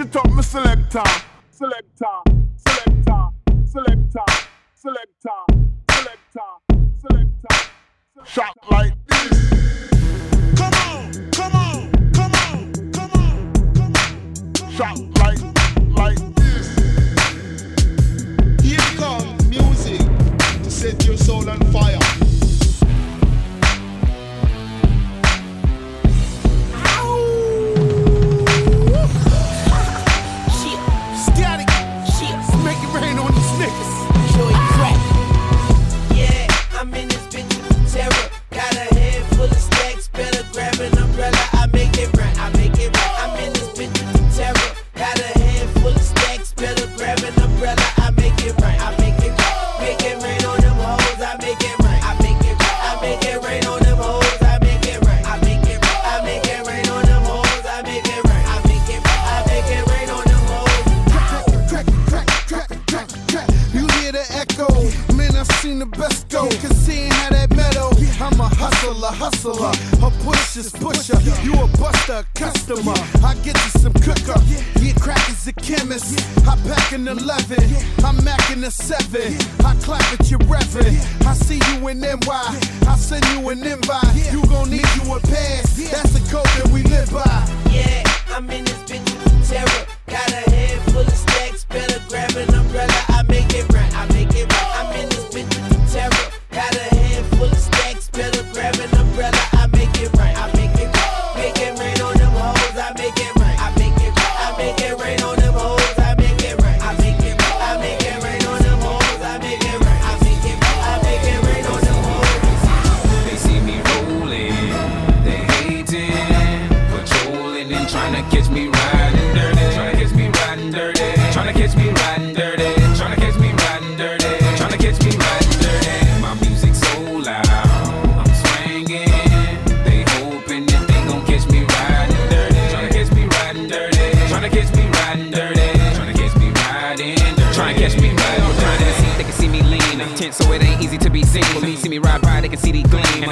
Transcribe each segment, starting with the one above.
You talk me selector. Selector, selector, selector, selector, selector, selector. Shot like this. Come on, come on, come on, come on, come on. Shot like, like this. Here comes music to set your soul on fire.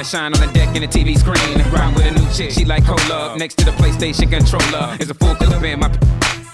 shine on the deck in the TV screen. Ride with a new chick, she like cola. Next to the PlayStation controller is a full clip in my.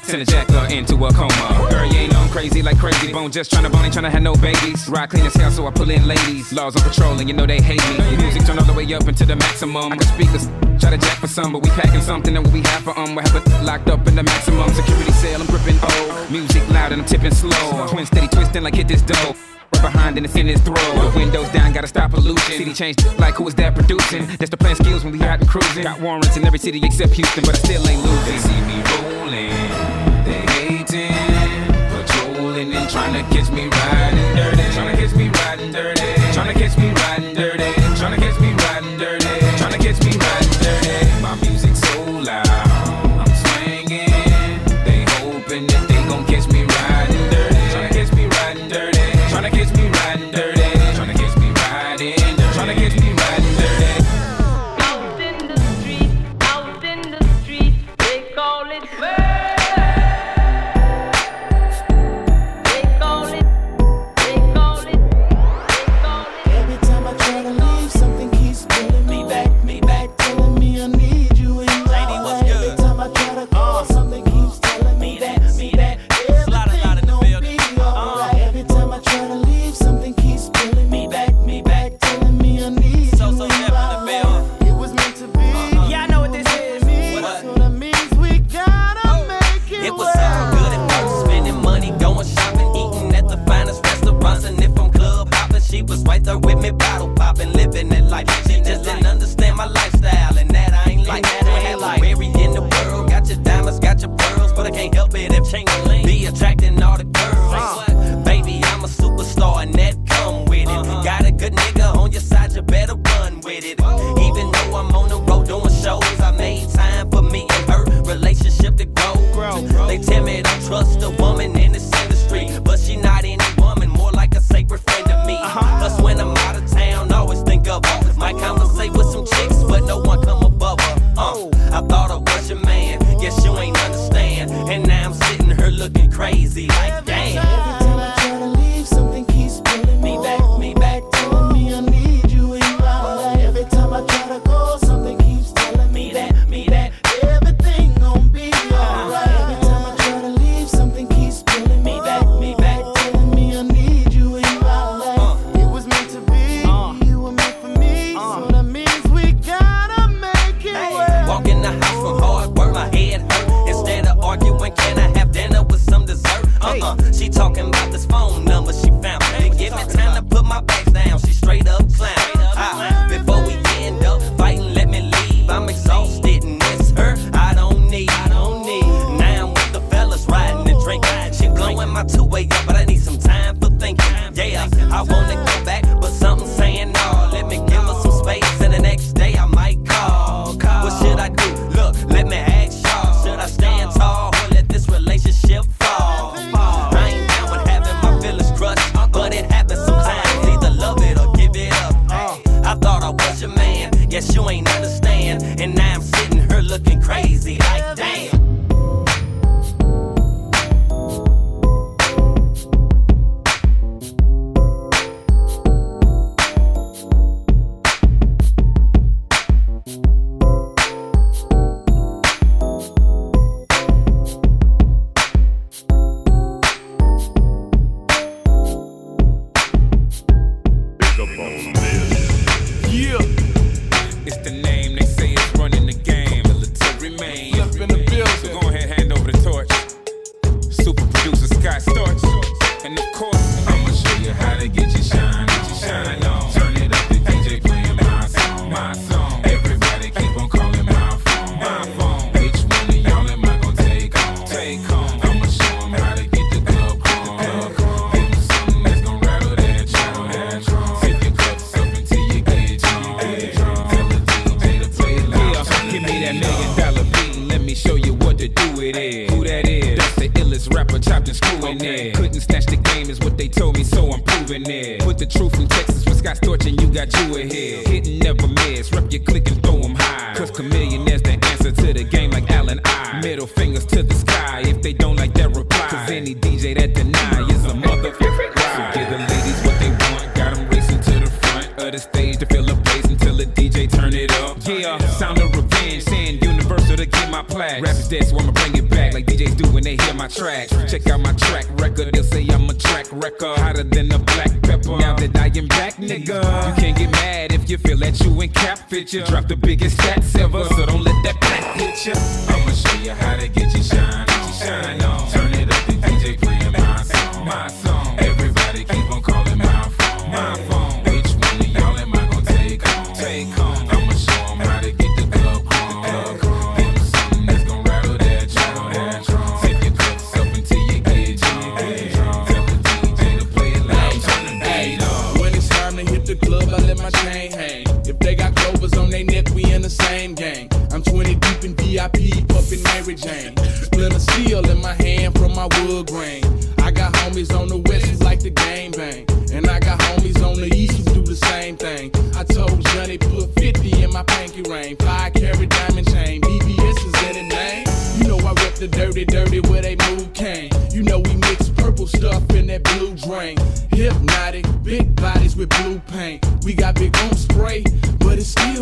Send a jacker into a coma. Girl, you ain't on crazy like crazy. Bone just tryna bone, ain't tryna have no babies. Ride clean as hell, so I pull in ladies. Laws on patrol, and you know they hate me. Music turn all the way up into the maximum. I can speakers try to jack for some, but we packing something that we have for um. We have it locked up in the maximum security cell. I'm gripping old music loud and I'm tipping slow. Twin steady twisting like hit this dough. Behind and it's in his throat. The windows down, gotta stop pollution. City changed, like who is that producing? That's the plan skills when we out and cruising. Got warrants in every city except Houston, but I still ain't losing. They see me rolling, they hating, patrolling and trying to catch me riding dirty. Trying to catch me riding dirty. Trying to catch me riding dirty.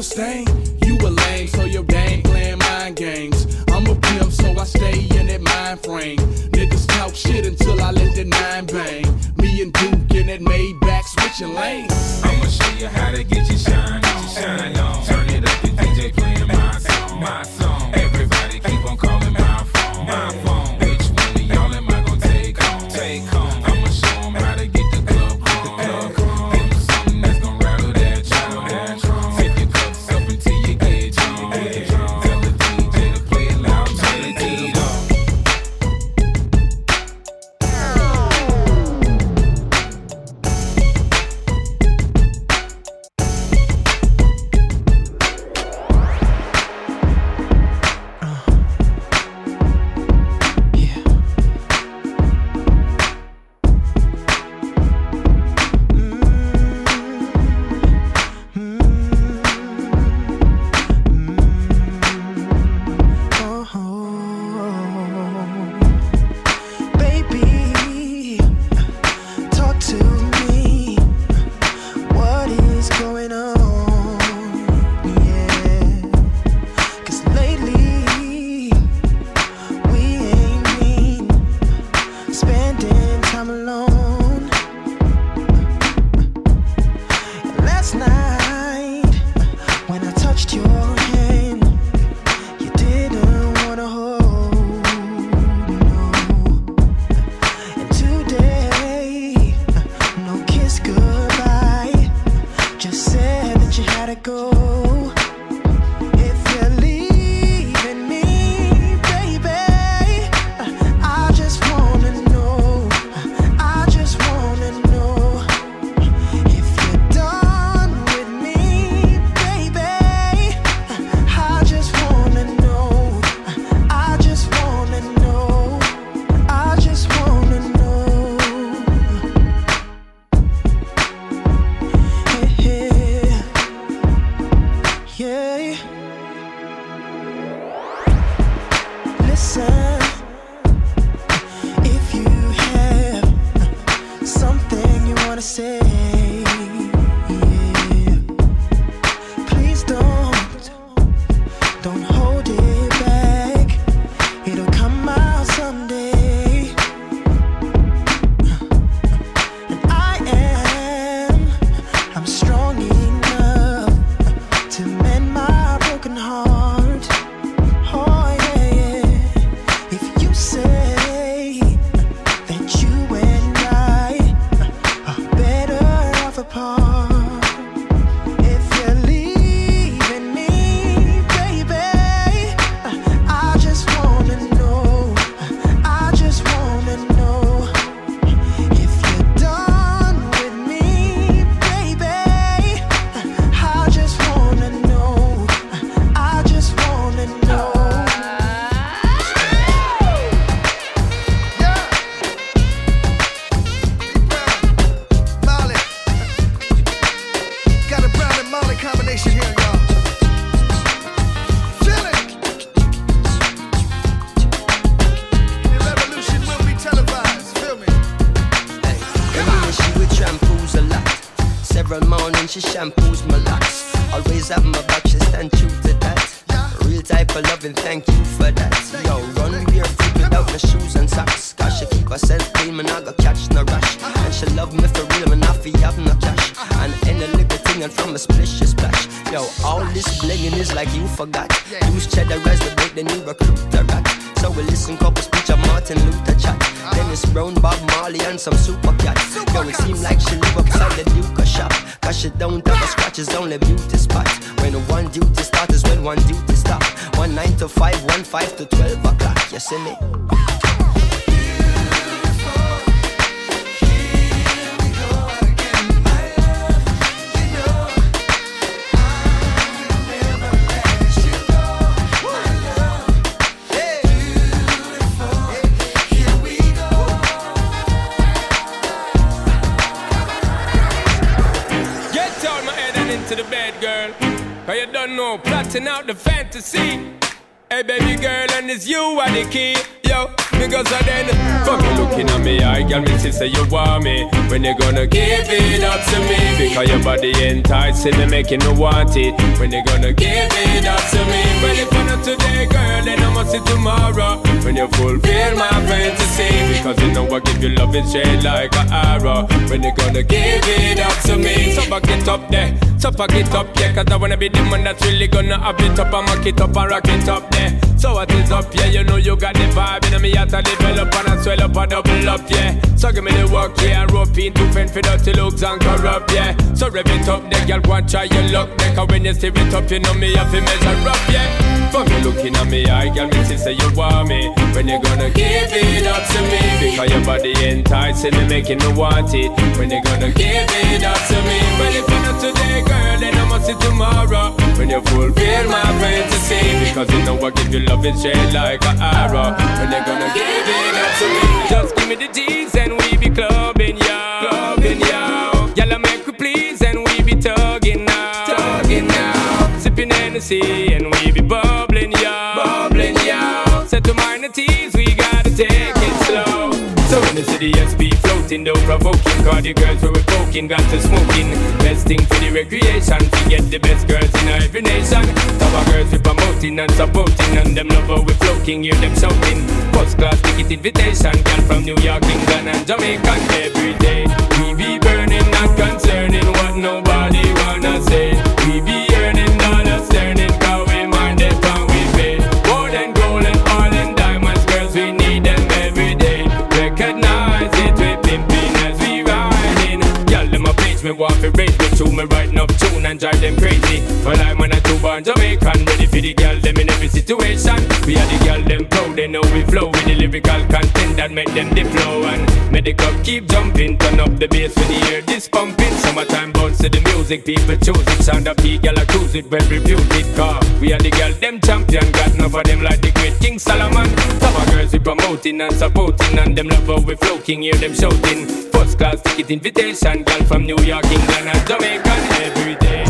sustain. You a lame, so your game playing mind games. I'm a pimp, so I stay in that mind frame. Niggas talk shit until I let the nine bang. Me and Duke in that made back switching lanes. I'ma show you how to get your shine on. Shine on. Turn it up, the DJ playing my song. My song. Know, out the fantasy. Hey, baby girl, and it's you are the key. Because I then fuck you looking at me, I got me say you want me. When you gonna give it up to me? Because your body enticing me, making me want it. When you gonna give it up to me? Well, if not today, girl, then I must see tomorrow. When you fulfill my fantasy, because you know I give you love in shade like an arrow. When you gonna give it up to me? So back it up there, so back it up, yeah. Cause I wanna be the one that's really gonna have it up mock it up and rock it up there. So what is up, yeah? You know you got the vibe, and me out to develop and I swell up and double up, yeah. So give me the work, yeah, and rope in to fend for dirty looks and corrupt, yeah. So rev it up, there, girl, and try your luck, there. Cause when you stir it up, you know me have to measure up, yeah. For me looking at me, I girl, me see say you want me. When you gonna give it up to me? Because your body enticing me, making me want it. When you gonna give it up to me? Well, if not today, girl, then I must see tomorrow. When you fulfill my fantasy, because you know I give you love in shade like an arrow. When you gonna give it up to me? Just give me the G's and we be clubbing, yo. Clubbing, yo. Y'all make we please and we be tugging now. Tugging now. Sipping Hennessy and we be bubbling, yo. Bubbling, yo. Set to minor teas, we gotta take it slow. So in the city, SP floating, though provoking. Cause the girls were poking, got to smoking. Best thing for the recreation, to get the best girls in every nation. Our girls we promoting and supporting, and them love how we floating, hear them shouting. First class ticket invitation, girl from New York, England, and Jamaica every day. We be burning, not concerning what nobody wanna say. They know we flow with the lyrical content that make them the flow and make the club keep jumping. Turn up the bass when the air this pumping. Summertime bounce to the music, people choose it. Sound up, I cruise it, well reviewed it. Car we are the girl them champion, got enough of them like the great King Solomon. Some girls we promoting and supporting, and them love how we flow, king hear them shouting. First class ticket invitation, girl from New York, England, and Jamaica every day.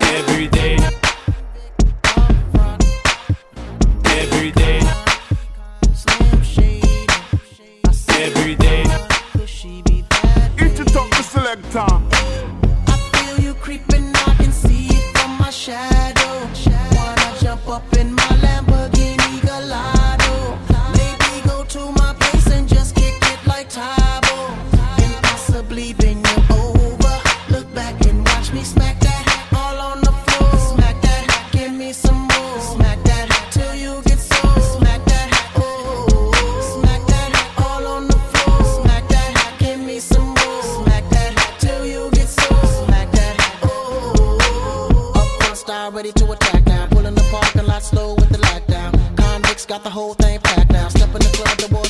Every day. every day. Got the whole thing packed now. Step in the club, the wardrobe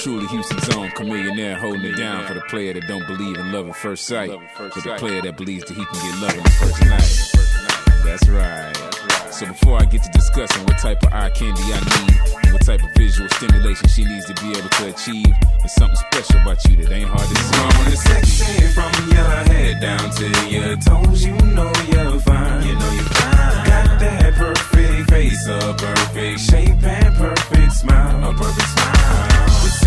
truly, Houston's own Chamillionaire, holding it down for the player that don't believe in love at first sight, but the player that believes that he can get love on the first night. That's right. So before I get to discussing what type of eye candy I need and what type of visual stimulation she needs to be able to achieve, there's something special about you that ain't hard to see. From the sexy, from your head down to your toes, you know you're fine. You know you're fine. Got that perfect face, a perfect shape and perfect smile, a perfect smile.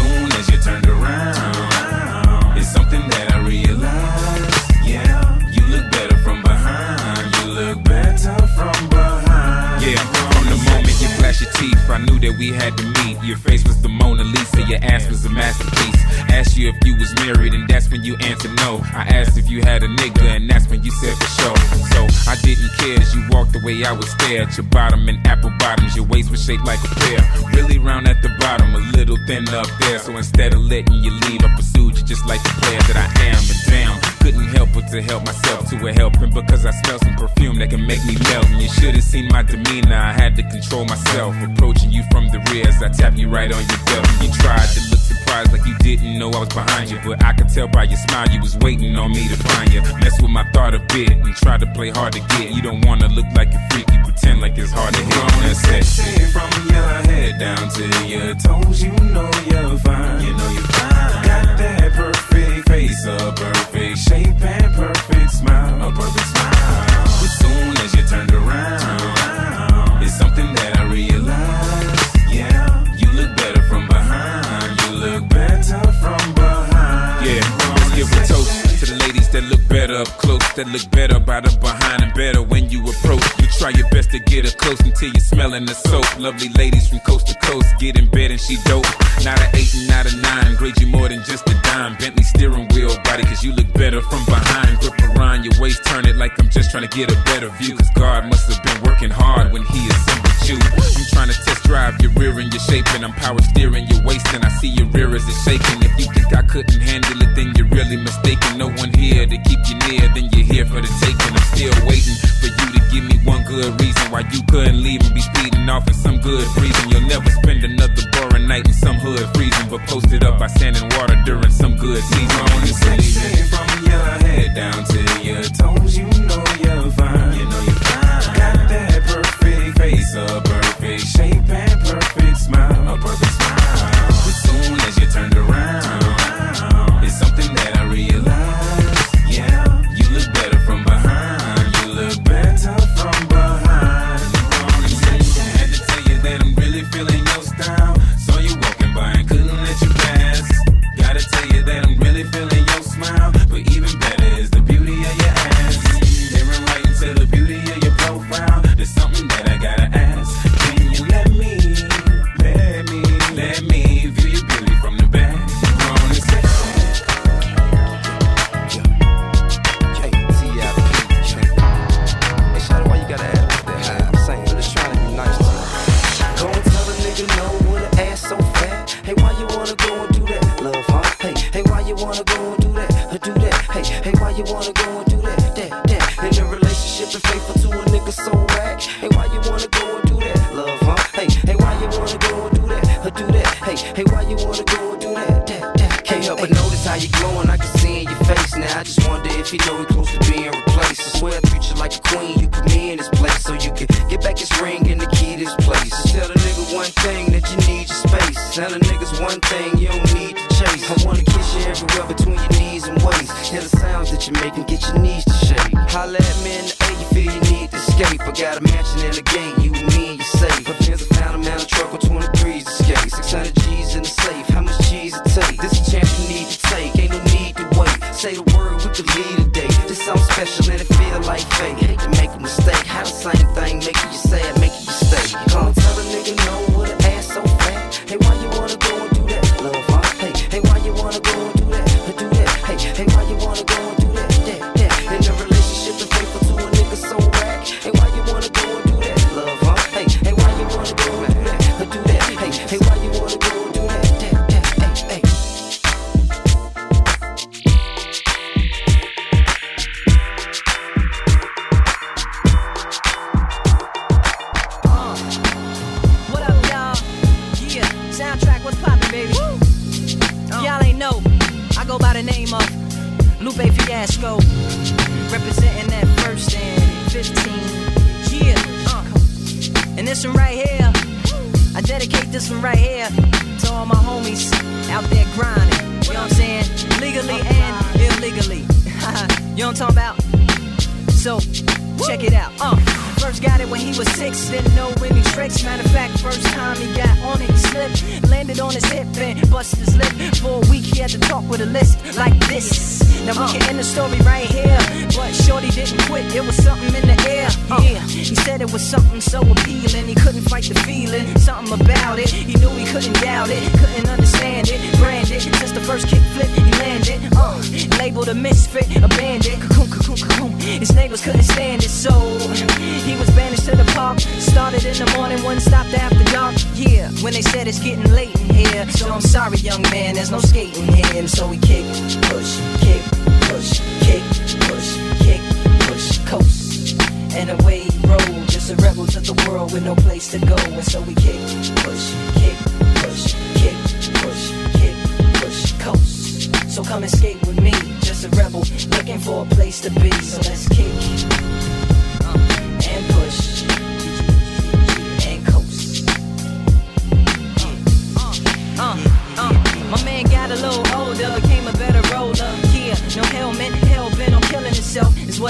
Soon as you turned around, it's something that I realized. Yeah, you look better from behind. You look better from behind. Yeah, from the moment you flashed your teeth, I knew that we had to meet. Your face was the Mona Lisa, your ass was a masterpiece. Asked you if you was married, and that's when you answered no. I asked if you had a nigga, and that's when you said for sure. So I didn't care as you walked away, I would stare at your bottom and apple bottoms. Your waist was shaped like a pear, really round at the bottom, a little thin up there. So instead of letting you leave, I pursued you just like the player that I am. And damn, couldn't help but to help myself to a helping because I smell some perfume that can make me melt. And you should have seen my demeanor. I had to control myself, approaching you from the rear as I tap you right on your belt. You tried to look surprised like you didn't know I was behind you, but I could tell by your smile you was waiting on me to find you. Mess with my thought a bit and try to play hard to get. You don't wanna look like a freak, you pretend like it's hard to hit. That's sexy. sexy, from your head down to your toes, you know you're fine. You know you're fine. Got that perfect face, a perfect shape and perfect smile, a perfect smile. As soon as you turned around, it's something that give a toast to the ladies that look better up close, that look better by the behind and better when you approach. You try your best to get her close until you're smelling the soap. Lovely ladies from coast to coast get in bed and she dope. Not a eight and not a nine, grade you more than just a dime. Bentley steering wheel body, cause you look better from behind. Grip around your waist, turn it like I'm just trying to get a better view. Cause God must have been working hard when he assembled you. I'm trying to test drive your rear and your shape, and I'm power steering your waist, and I see your rear it's shaking. If you think I couldn't handle it, then you're really mistaken. No one here to keep you near, then you're here for the taking. I'm still waiting for you to give me one good reason why you couldn't leave and be speeding off in some good reason. You'll never spend another boring night in some hood freezing, but posted up by sand and water during some good season. From your head down to city. This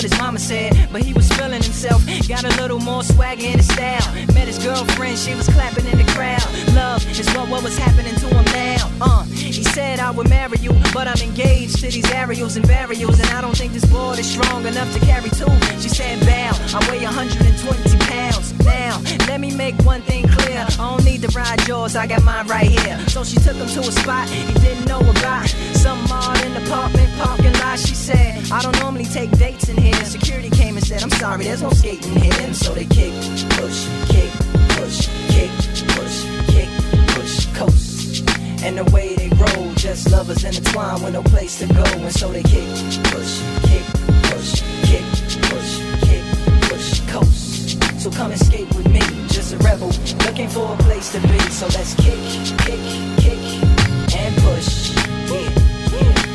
what his mama said, but he was feeling himself. Got a little more swagger in his style. Met his girlfriend, she was clapping in the crowd. Love is what, what was happening to him now. Uh, said I would marry you, but I'm engaged to these aerials and burials, and I don't think this board is strong enough to carry two. She said, Bow, I weigh 120 pounds. Now, let me make one thing clear. I don't need to ride yours, I got mine right here. So she took him to a spot he didn't know about. Some odd in the apartment parking lot. She said, I don't normally take dates in here. Security came and said, I'm sorry, there's no skating here. And so they kick, push, kick, push, kick, push, kick, push, coast. And the way just lovers intertwined with no place to go, and so they kick, push, kick, push, kick, push, kick, push, coast. So come escape with me, just a rebel, looking for a place to be. So let's kick, kick, kick, and push. Yeah, yeah.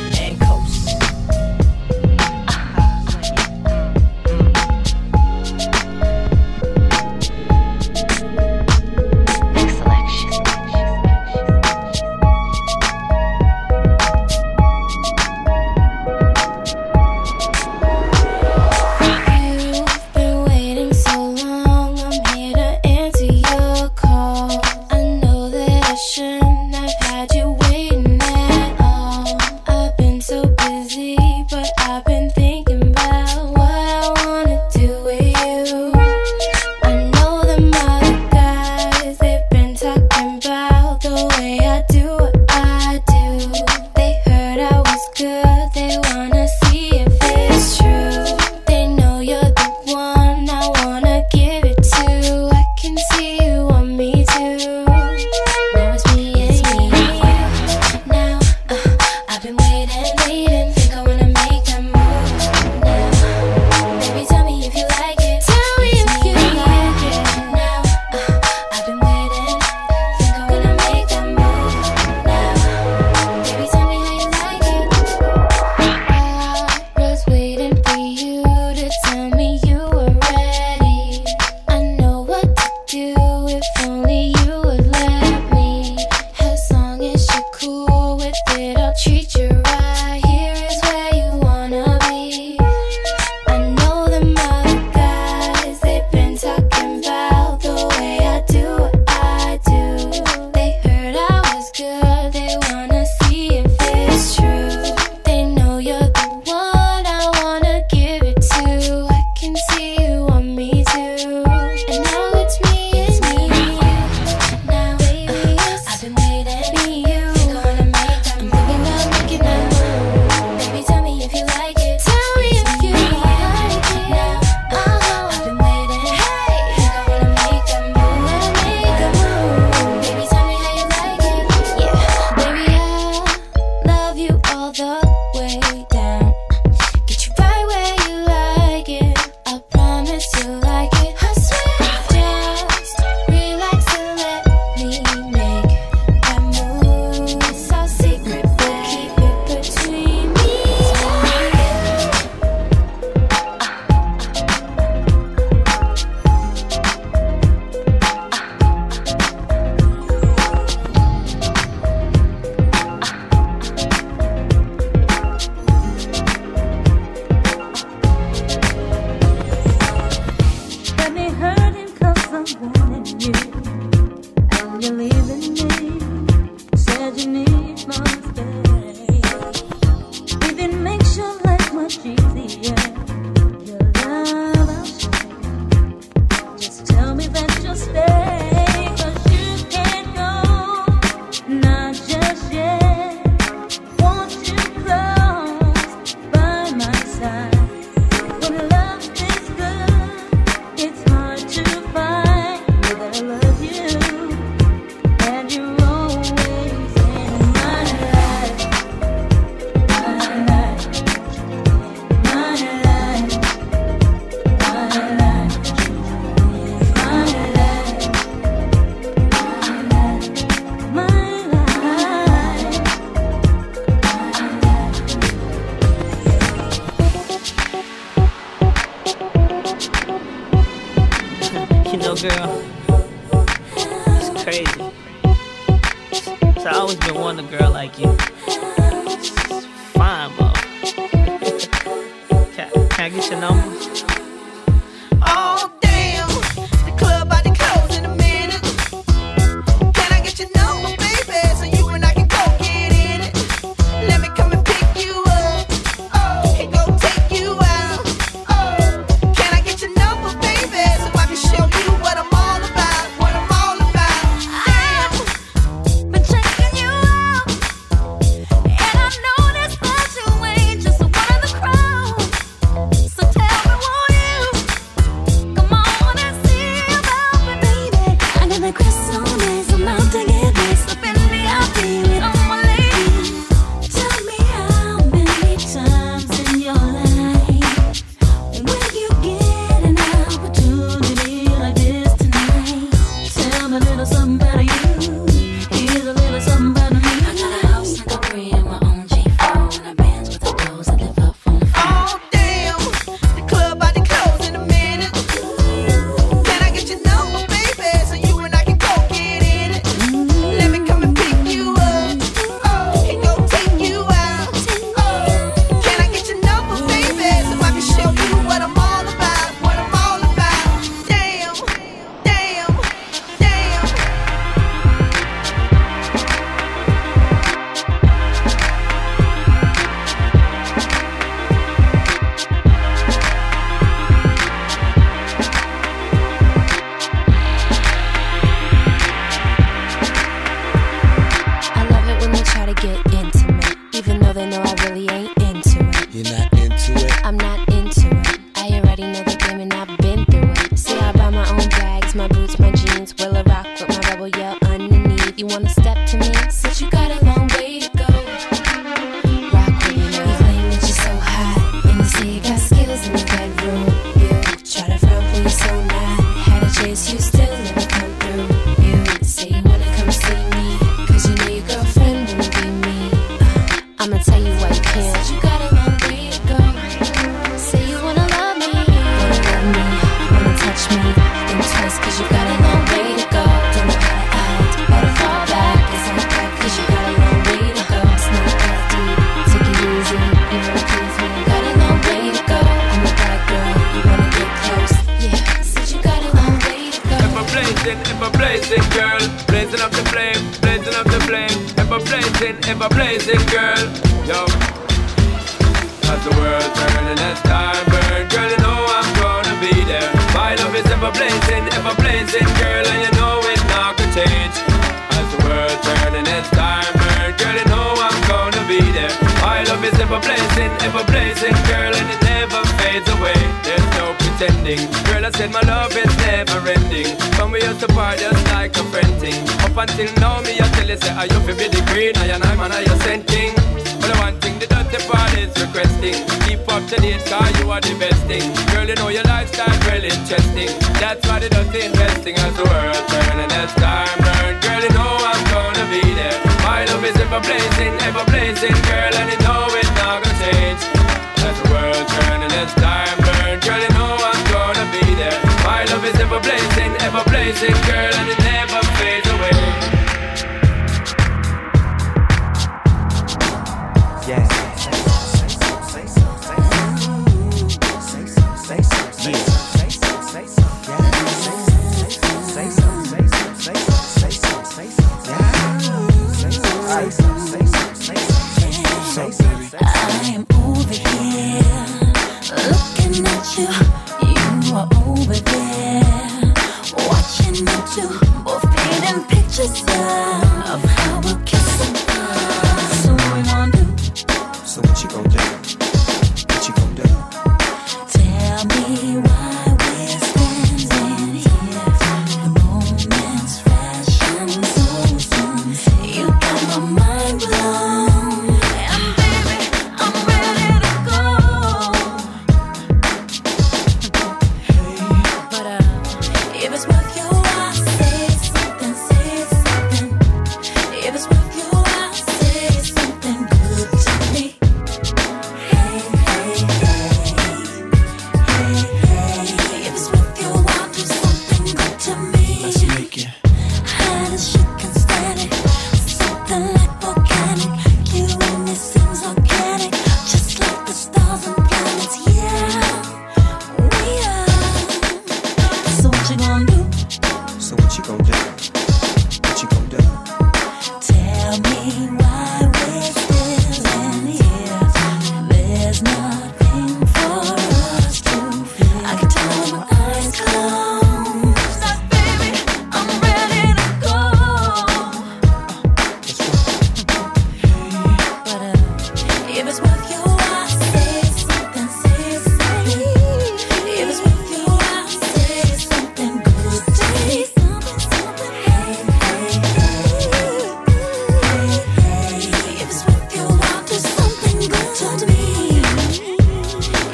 Blazing, girl,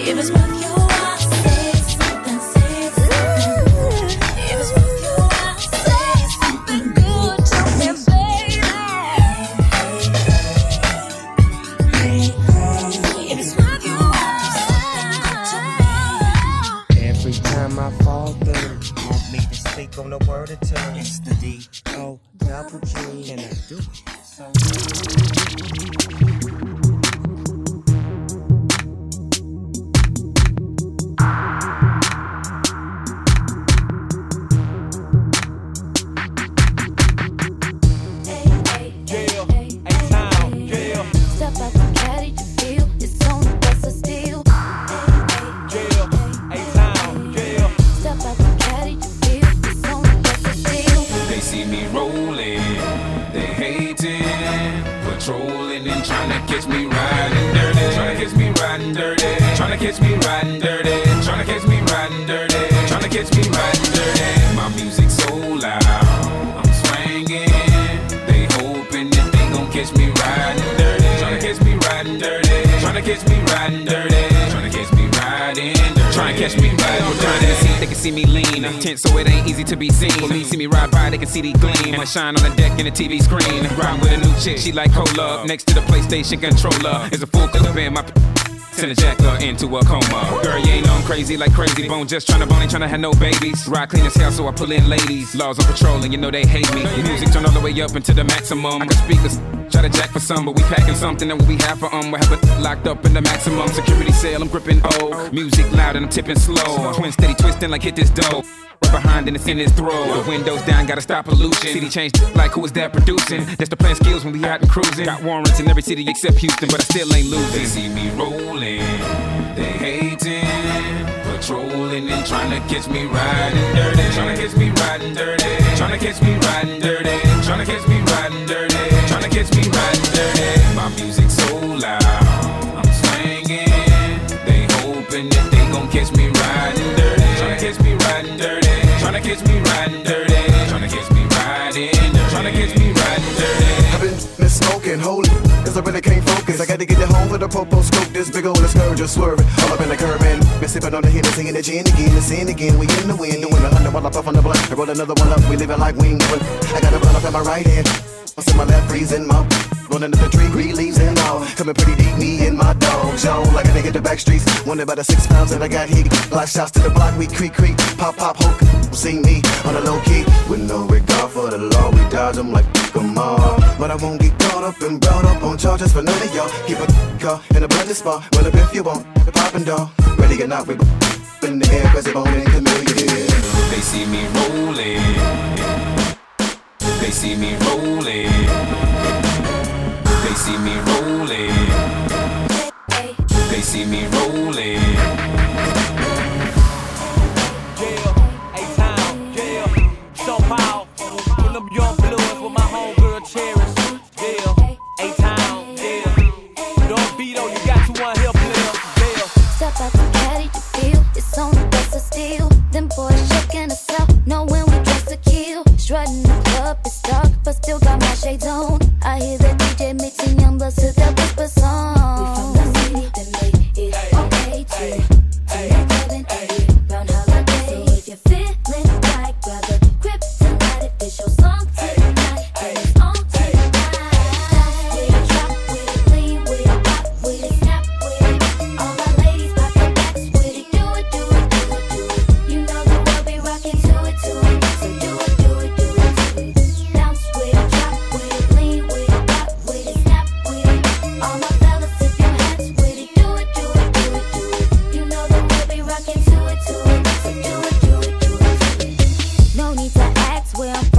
If it's worth shine on the deck in the TV screen. Ride with a new chick, she like cola. Next to the PlayStation controller is a full clip in my. Send a jacker into a coma. Girl, you ain't know I'm crazy like Krayzie Bone. Just tryna bone, ain't tryna have no babies. Ride clean as hell, so I pull in ladies. Laws on patrol, and you know they hate me. Music turn all the way up into the maximum. I can speak. Try to jack for some, but we packing something that we have for um. We have it locked up in the maximum security cell. I'm gripping O. Music loud and I'm tipping slow. Twin steady twisting like hit this dough. Behind and it's in his throat. The windows down, gotta stop pollution. City changed like who is that producing? That's the plan skills when we out and cruising. Got warrants in every city except Houston, but I still ain't losing. They see me rolling, they hating, patrolling and trying to catch me riding dirty. Trying to catch me riding dirty. Trying to catch me riding dirty. Trying to catch me riding dirty. Trying to catch me riding a popo scope. This big old scourge just swerving. All up in the curb and been sipping on the Hennessy and the gin again. The sin again. We in the wind. Doing a hundred while I puff on the blunt. I roll another one up. We living like we ain't. I got a blunt up in my right hand. What's in my left, freezing my Rolling up the tree, green leaves and all. Coming pretty deep, me and my dog. Zone like a nigga the back streets. Wonder about the six pounds that I got here. Life shots to the block, we creak, creak. Pop, pop, hook. See me on the low key. With no regard for the law, we dodge them like them all. But I won't get caught up and brought up on charges for none of y'all. Keep a car in a bloody spot. Well, if you want, the poppin' dog. Ready or not, we in the air, cause it won't in. They see me rolling. They see me rolling. They see me rolling. They see me rolling. But still got my shades on. need to ask, well,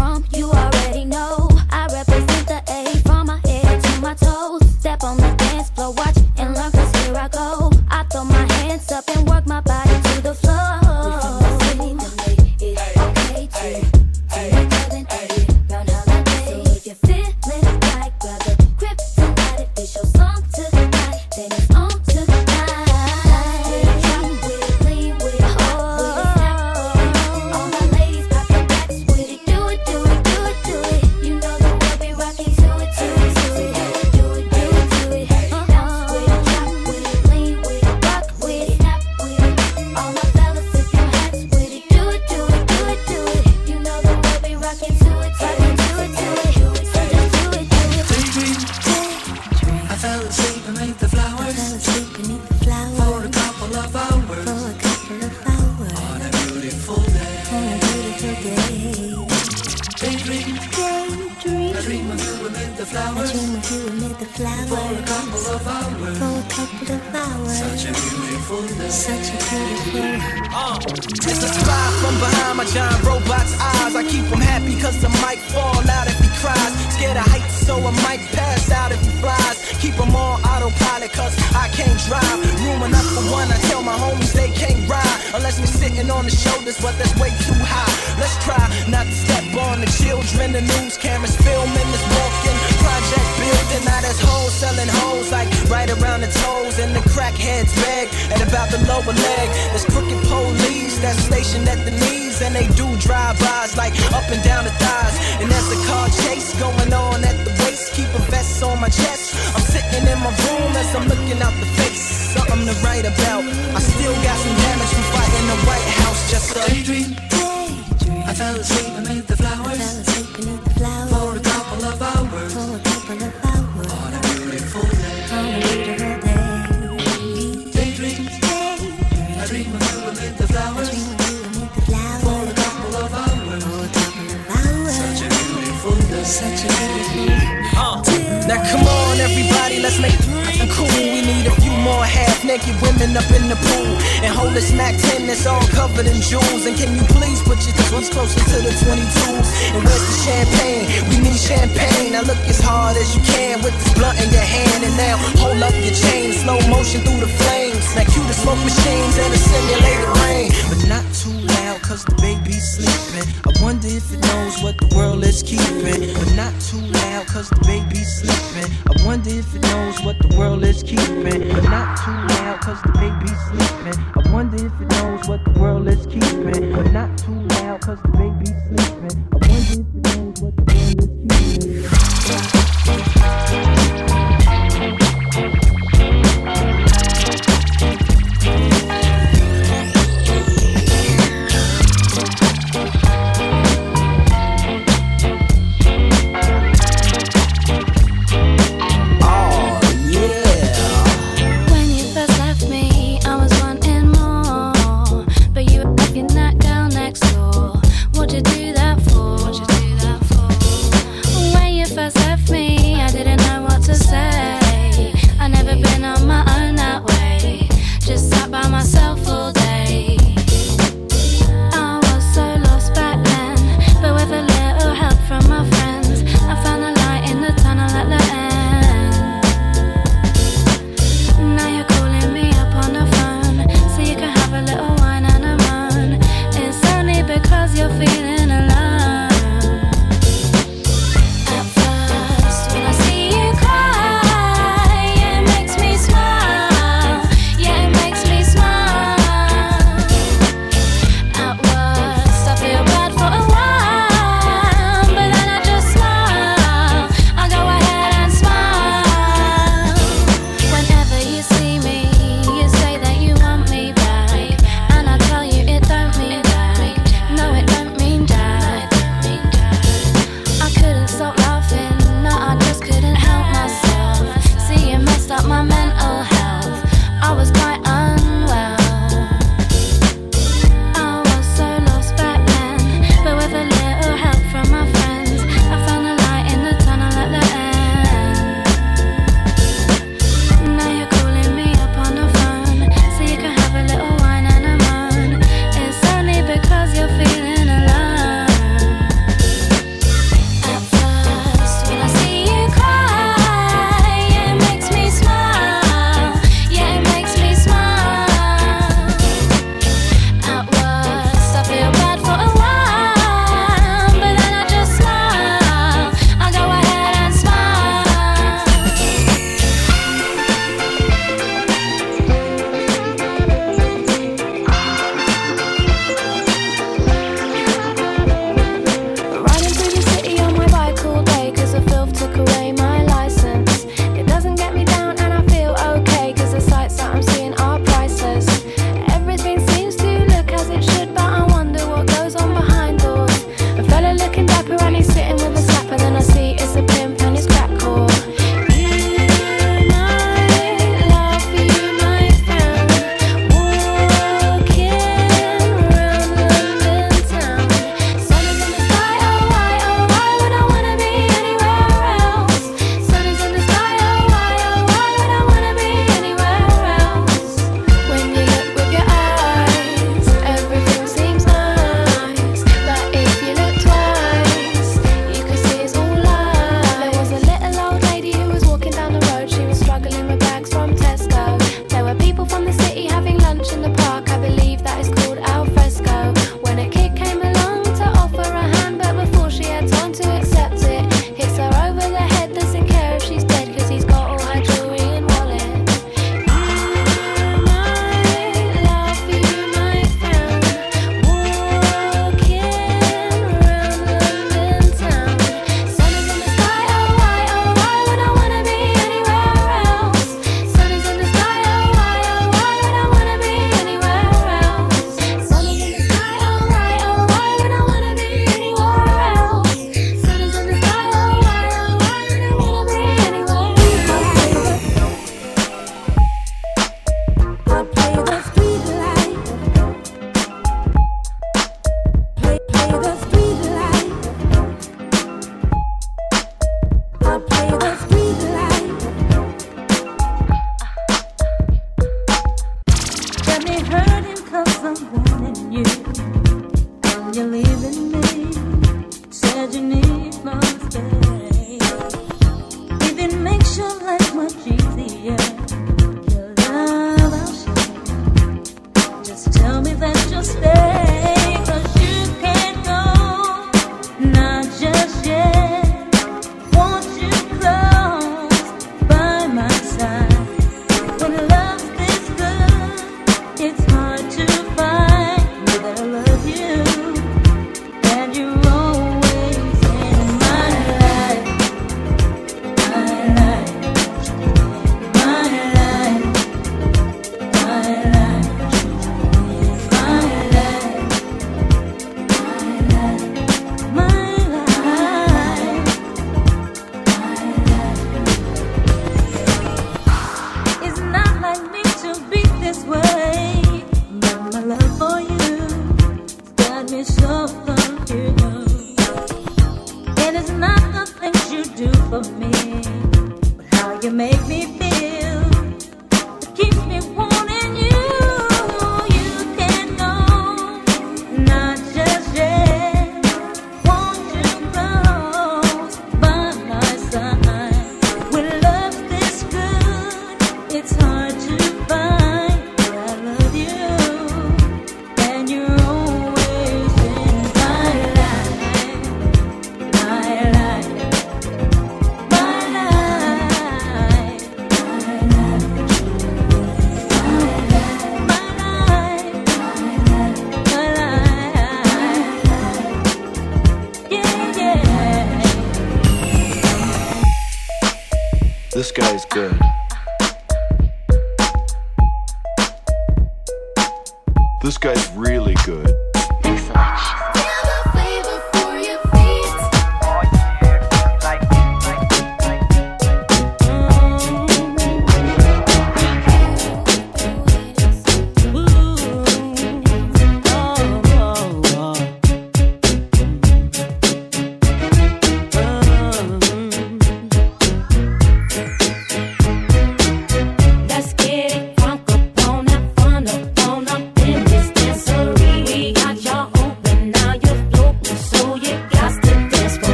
now come on, everybody, let's make it cool. We need a few more half-naked women up in the pool and hold this Mac 10 that's all covered in jewels. And can you please put your ones closer to the 22s? And where's the champagne? We need champagne. Now look as hard as you can with this blunt in your hand, and now hold up your chain, slow motion through the flames. Now cue the smoke machines and a simulated rain, but not too loud 'cause the baby's sleeping. I wonder if it knows what the world is keeping, but not too loud 'cause the baby's sleeping. I wonder if it knows what the world is keeping, but not too loud 'cause the baby's sleeping. I wonder if it knows what the world is keeping, but not too loud 'cause the baby's sleeping. I wonder if it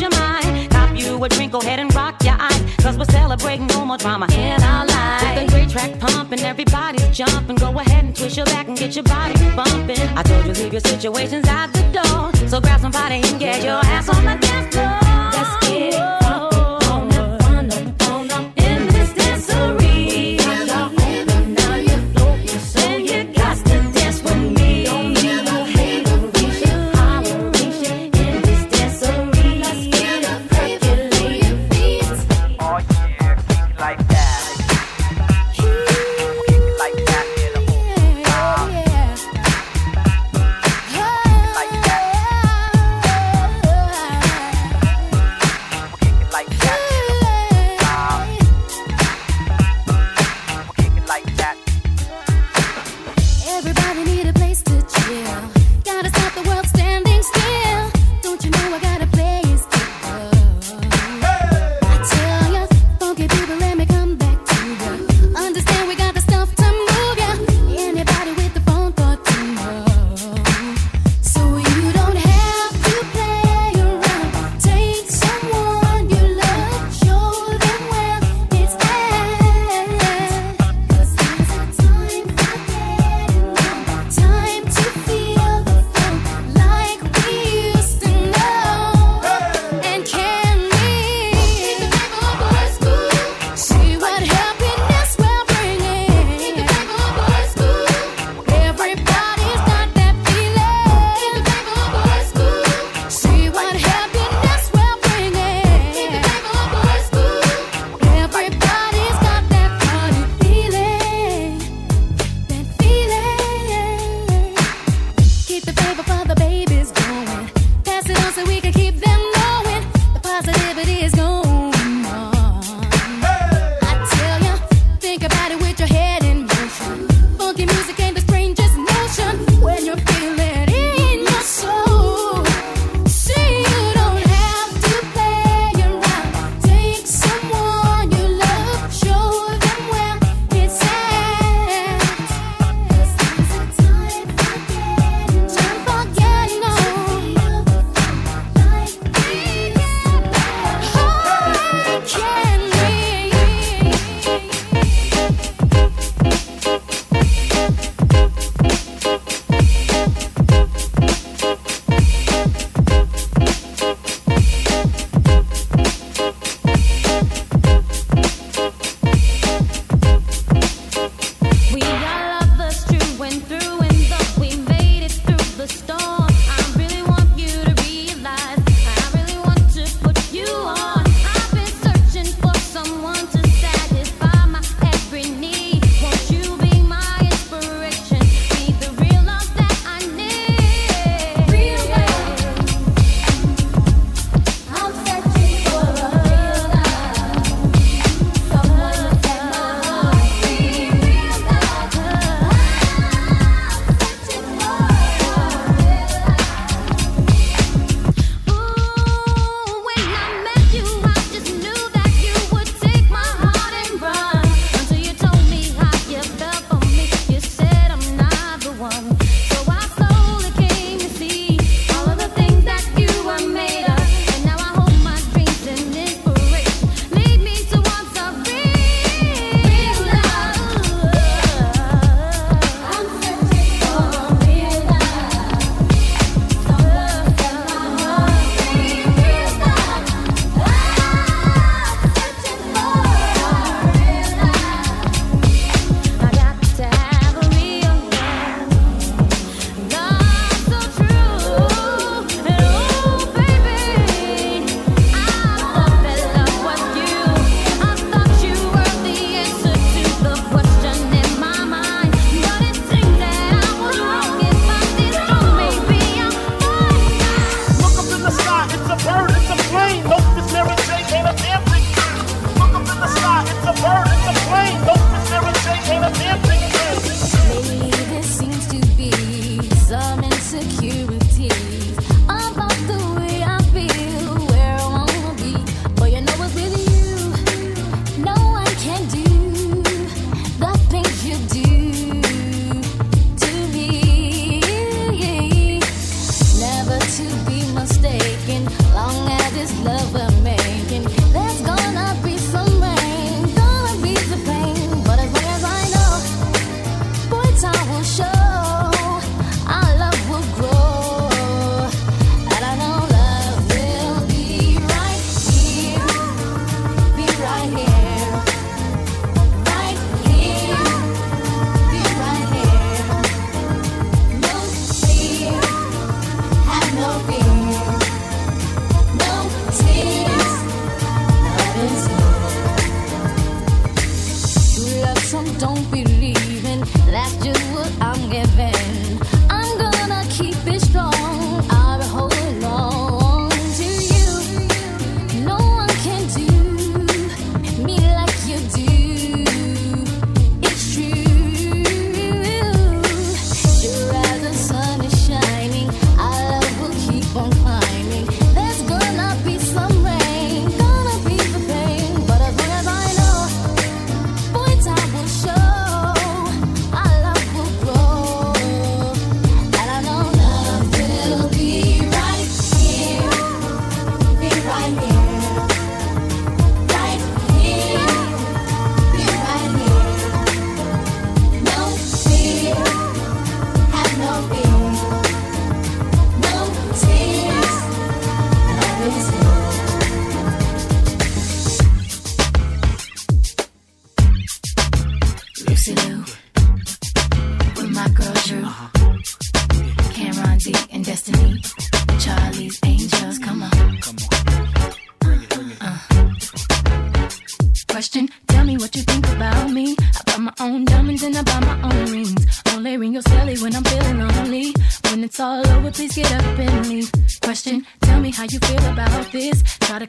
your mind. Cop you a drink, go ahead and rock your eyes. Cause we're celebrating no more drama in our lives. With the great track pumping, everybody's jumping. Go ahead and twist your back and get your body bumping. I told you, leave your situations out the door. So grab somebody and get your ass on the dance floor. Let's get it.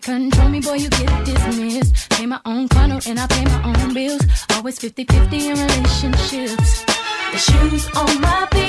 control me, boy, you get dismissed. Pay my own funnel and I pay my own bills. Always 50 50 in relationships. The shoes on my feet.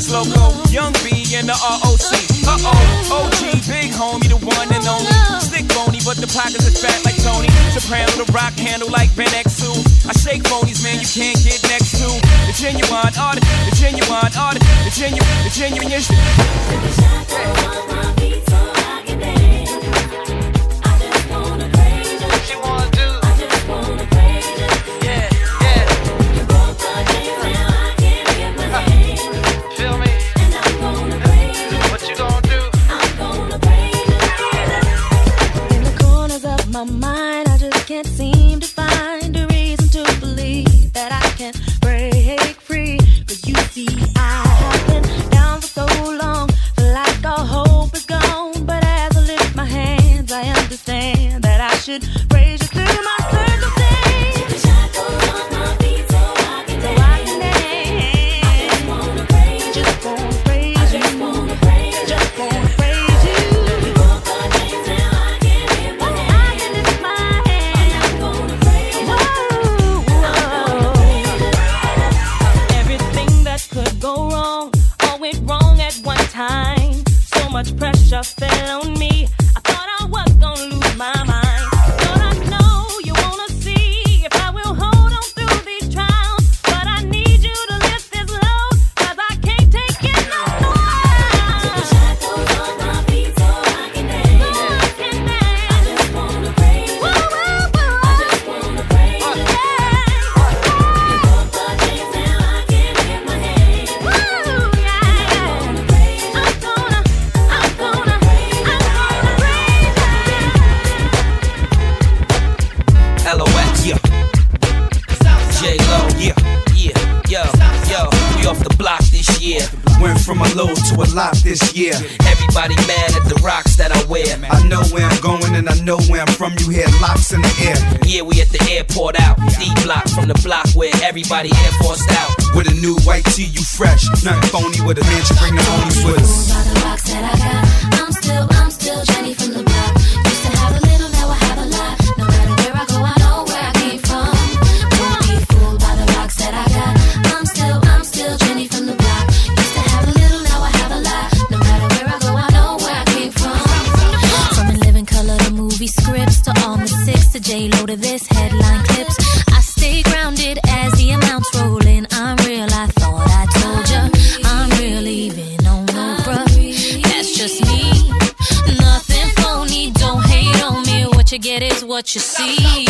Sloco, Young B, and the ROC. Uh oh, OG, big homie, the one and only. Stick bony, but the pockets are fat like Tony. Soprano, the rock handle like Ben X2. I shake bonies, man, you can't get next to. The Ginuwine artist, the Ginuwine artist, the Ginuwine, the Ginuwine. The. off the block this year. Went from a low to a lot this year. Everybody mad at the rocks that I wear. I know where I'm going and I know where I'm from. You hear locks in the air. Yeah, we at the airport out. D block from the block where everybody air forced out. With a new white tee, you fresh. Nothing phony with a man, you bring the homies with us. I'm still to this headline clips. I stay grounded as the amounts roll in. I'm real, I thought I told ya. I'm real, even on no bruh. That's just me. Nothing phony, don't hate on me. What you get is what you see.